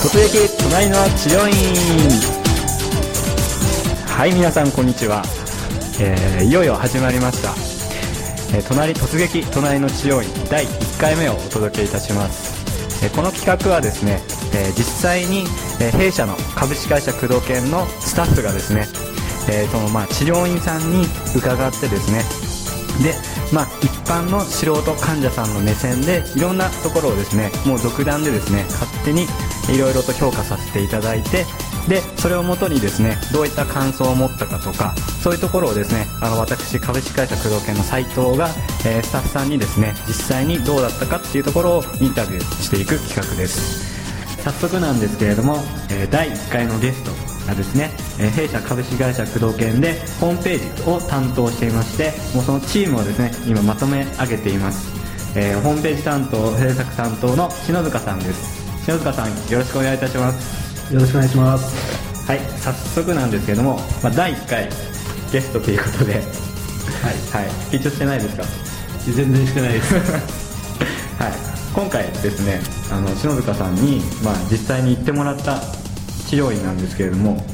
突撃隣の治療院。はい皆さんこんにちは、えー、いよいよ始まりました、えー、隣突撃隣の治療院第1回目をお届けいたします、えー、この企画はですね、え実際に、え弊社の株式会社工藤研のスタッフがですね、えそのまあ治療院さんに伺ってですね。でまあ、一般の素人患者さんの目線でいろんなところをですねもう独断でですね勝手にいろいろと評価させていただいてでそれをもとにですねどういった感想を持ったかとかそういうところをですねあの私株式会社工藤研の斉藤が、えー、スタッフさんにですね実際にどうだったかっていうところをインタビューしていく企画です。早速なんですけれども、えー、第1回のゲストがですね、え弊社株式会社工藤研でホームページを担当していましてもうそのチームをですね今まとめ上げています、え、ホームページ担当制作担当の篠塚さんです。篠塚さんよろしくお願いいたします。よろしくお願いします。はい早速なんですけども、まあ、第1回ゲストということで。はい、はい、緊張してないですか？全然してないです。はい。今回ですねあの篠塚さんに、まあ、実際に行ってもらった治療院なんですけれども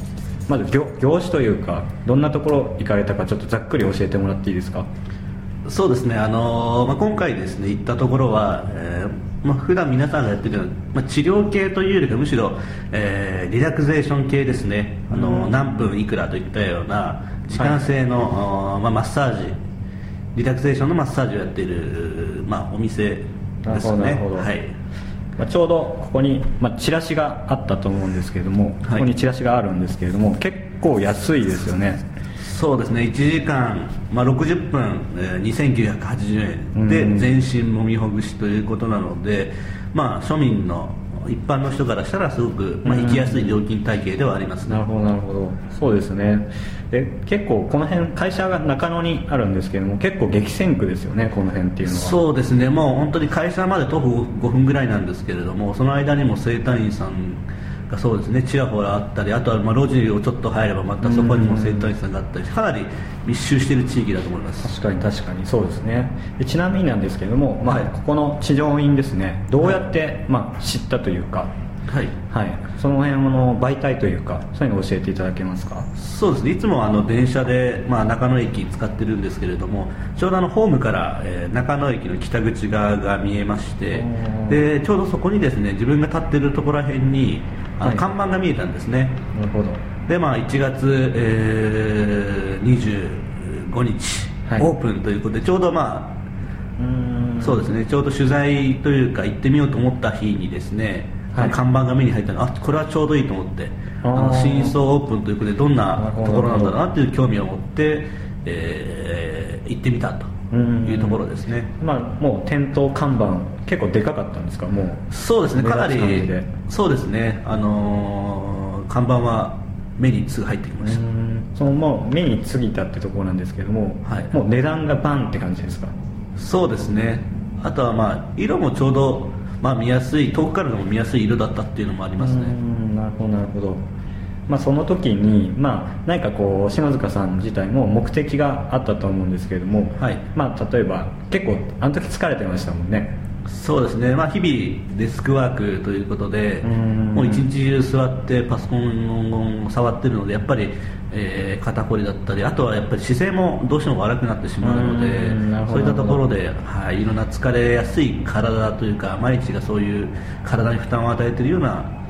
まず業業種というかどんなところ行かれたかちょっとざっくり教えてもらっていいですか？そうですね、あのまあ、今回ですね行ったところは、えーまあ普段皆さんがやってるような、まあ、治療系というよりかむしろ、えー、リラクゼーション系ですね、あの何分いくらといったような時間制の、はい、まあ、マッサージリラクゼーションのマッサージをやっている、まあ、お店ですね。はい。まあ、ちょうどここに、まあ、チラシがあったと思うんですけれども、ここにチラシがあるんですけれども結構安いですよねそうですね。1時間、まあ、60分、えー、2980円。で全身もみほぐしということなので、まあ、庶民の一般の人からしたらすごく、まあ、行きやすい料金体系ではあります、ね、なるほどなるほど。そうですね。で結構この辺会社が中野にあるんですけども結構激戦区ですよねこの辺っていうのは。そうですね。もう本当に会社まで徒歩5分ぐらいなんですけれどもその間にも整体院さんがそうですねちらほらあったりあとはまあ路地をちょっと入ればまたそこにも整体院さんがあったりかなり密集している地域だと思います。確かに確かにそうですね。でちなみになんですけども、まあ、ここの地上院ですねどうやって、まあ、知ったというかはい、はい、その辺の媒体というかそういうのを教えていただけますか？そうですね。いつもあの電車で、まあ、中野駅使ってるんですけれどもちょうどあのホームから、えー、中野駅の北口側が見えましてでちょうどそこにですね自分が立ってるところらへんに看板が見えたんですね。なるほど。でまあ1月、えー、25日、はい、オープンということでちょうどまあそうですね。ちょうど取材というか行ってみようと思った日にですねはい、看板が目に入ったの。あこれはちょうどいいと思ってあの新装オープンということでどんなところなんだろうなっていう興味を持って、えー、行ってみたというところですね、まあ、もう店頭看板結構でかかったんですか？もう。そうですね。かなりそうですね。あのー、看板は目にすぐ入ってきました。そのもう目に過ぎたってところなんですけども、はい、もう値段がバンって感じですか？そうですね。あとはまあ色もちょうどまあ、見やすい遠くからでも見やすい色だったっていうのもありますね。なるほどなるほどまあ、その時に、まあ、何かこう篠塚さん自体も目的があったと思うんですけれども、はい。まあ、例えば結構あの時疲れてましたもんね。そうですね、まあ、日々デスクワークということでもう一日中座ってパソコンを触ってるのでやっぱりえー、肩こりだったりあとはやっぱり姿勢もどうしても悪くなってしまうのでそういったところで、はい、いろんな疲れやすい体というか毎日がそういう体に負担を与えているような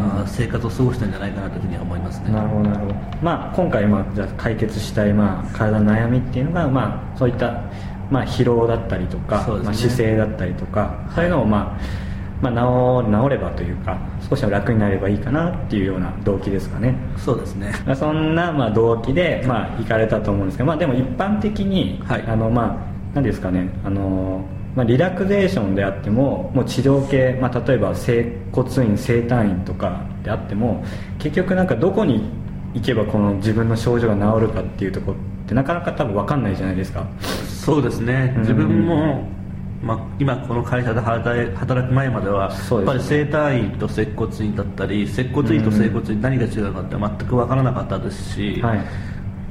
あ生活を過ごしたんじゃないかなというふうに思いますね。なるほどなるほど、まあ、今回、まあ、じゃ解決したい、まあ、体の悩みっていうのが、まあ、そういった、まあ、疲労だったりとか、ね、まあ、姿勢だったりとかそういうのを、まあまあ、治治ればというか少しは楽になればいいかなっていうような動機ですかね。そうですね。そんなまあ動機でまあ行かれたと思うんですけど、まあ、でも一般的に、はい、あのまあ何ですかねあのまあ、リラクゼーションであってももう治療系、まあ、例えば整骨院整体院とかであっても結局なんかどこに行けばこの自分の症状が治るかっていうところってなかなか多分分かんないじゃないですか。そうですね。自分もまあ、今この会社で働く前までは、やっぱり整体院と接骨院だったり接骨院と整骨院何が違うかって全く分からなかったですし、はい、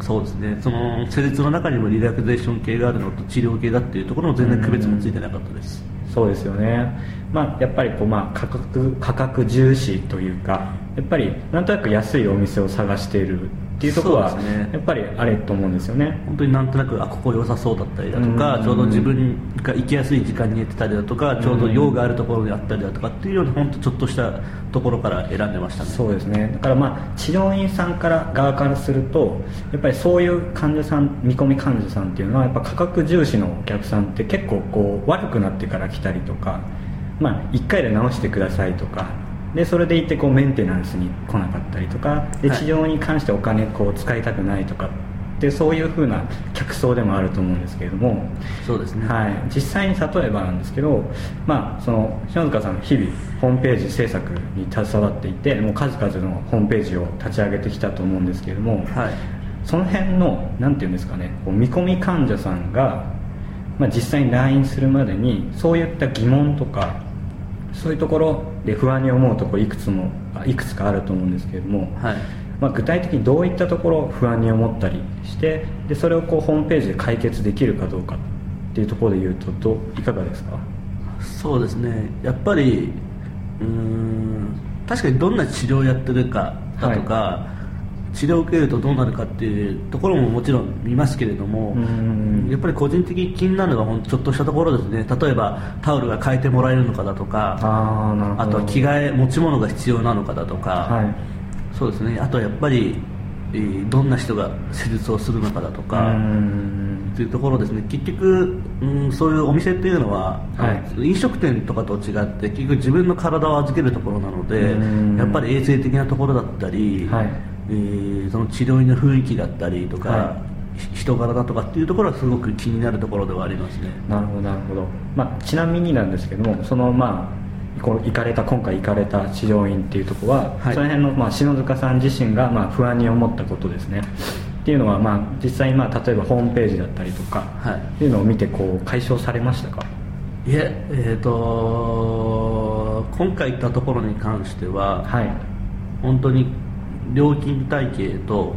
そうですね。その施術の中にもリラクゼーション系があるのと治療系だっていうところも全然区別もついてなかったです、そうですよね。まあ、やっぱりこう、まあ、価格価格重視というかやっぱりなんとなく安いお店を探しているっていうところは、ね、やっぱりあれと思うんですよね。本当になんとなくあここ良さそうだったりだとか、ちょうど自分が行きやすい時間に行ってたりだとかちょうど用があるところにあったりだとかっていうような本当ちょっとしたところから選んでましたね。そうですね。だからまあ治療院さんから側からするとやっぱりそういう患者さん見込み患者さんっていうのはやっぱ価格重視のお客さんって結構こう悪くなってから来たりとかまあ、1回で直してくださいとかでそれでいてこうメンテナンスに来なかったりとかで治療に関してお金こう使いたくないとかってそういうふうな客層でもあると思うんですけれどもそうですね、はい、実際に例えばなんですけど、まあ、その篠塚さん日々ホームページ制作に携わっていてもう数々のホームページを立ち上げてきたと思うんですけれども、はい、その辺の何て言うんですかねこう見込み患者さんが、まあ、実際に来院するまでにそういった疑問とかそういうところで不安に思うところいくつもいくつかあると思うんですけれども、はい。まあ、具体的にどういったところを不安に思ったりしてでそれをこうホームページで解決できるかどうかっていうところで言うとどいかがですか？そうですね。やっぱりうん確かにどんな治療をやってるかだとか、はい治療を受けるとどうなるかっていうところももちろん見ますけれども、やっぱり個人的に気になるのはちょっとしたところですね。例えばタオルが変えてもらえるのかだとかあとは着替え持ち物が必要なのかだとか、はい、そうですね。あとはやっぱりどんな人が施術をするのかだとかというところですね。結局、うん、そういうお店っていうのは、はい、飲食店とかと違って結局自分の体を預けるところなのでやっぱり衛生的なところだったり、はいえー、その治療院の雰囲気だったりとか、はい、人柄だとかっていうところはすごく気になるところではありますね。なるほどなるほど、まあ、ちなみになんですけどもそのまあこの行かれた今回行かれた治療院っていうところは、はい、その辺の、まあ、篠塚さん自身が、まあ、不安に思ったことですね。っていうのは、まあ、実際、まあ、例えばホームページだったりとか、はい、っていうのを見てこう解消されましたか？いええーと今回行ったところに関しては、はい、本当に料金体系と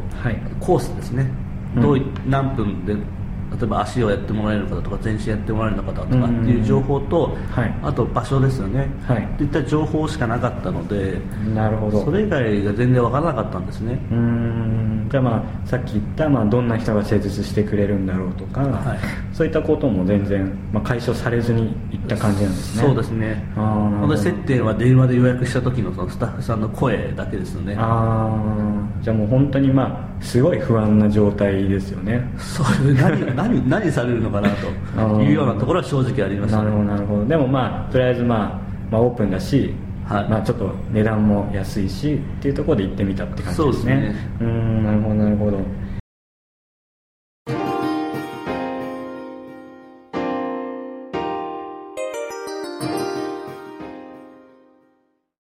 コースですね、はい、どう何分で例えば足をやってもらえる方とか全身やってもらえる方とかっていう情報と、はい、あと場所ですよね、はい、といった情報しかなかったのでなるほど。それ以外が全然分からなかったんですね。うん。じゃあまあさっき言った、まあ、どんな人が施術してくれるんだろうとか、はい、そういったことも全然、まあ、解消されずにいった感じなんですね。そうですね。ああ接点は電話で予約した時のそのスタッフさんの声だけですよね。ああじゃあもう本当にまあすごい不安な状態ですよね。そう何 何何されるのかなというようなところは正直ありました、ね、なるほど。なるほどでもまあとりあえずまあ、まあ、オープンだしはい、まあ、ちょっと値段も安いしっていうところで行ってみたって感じですね。そうですね。うんなるほどなるほど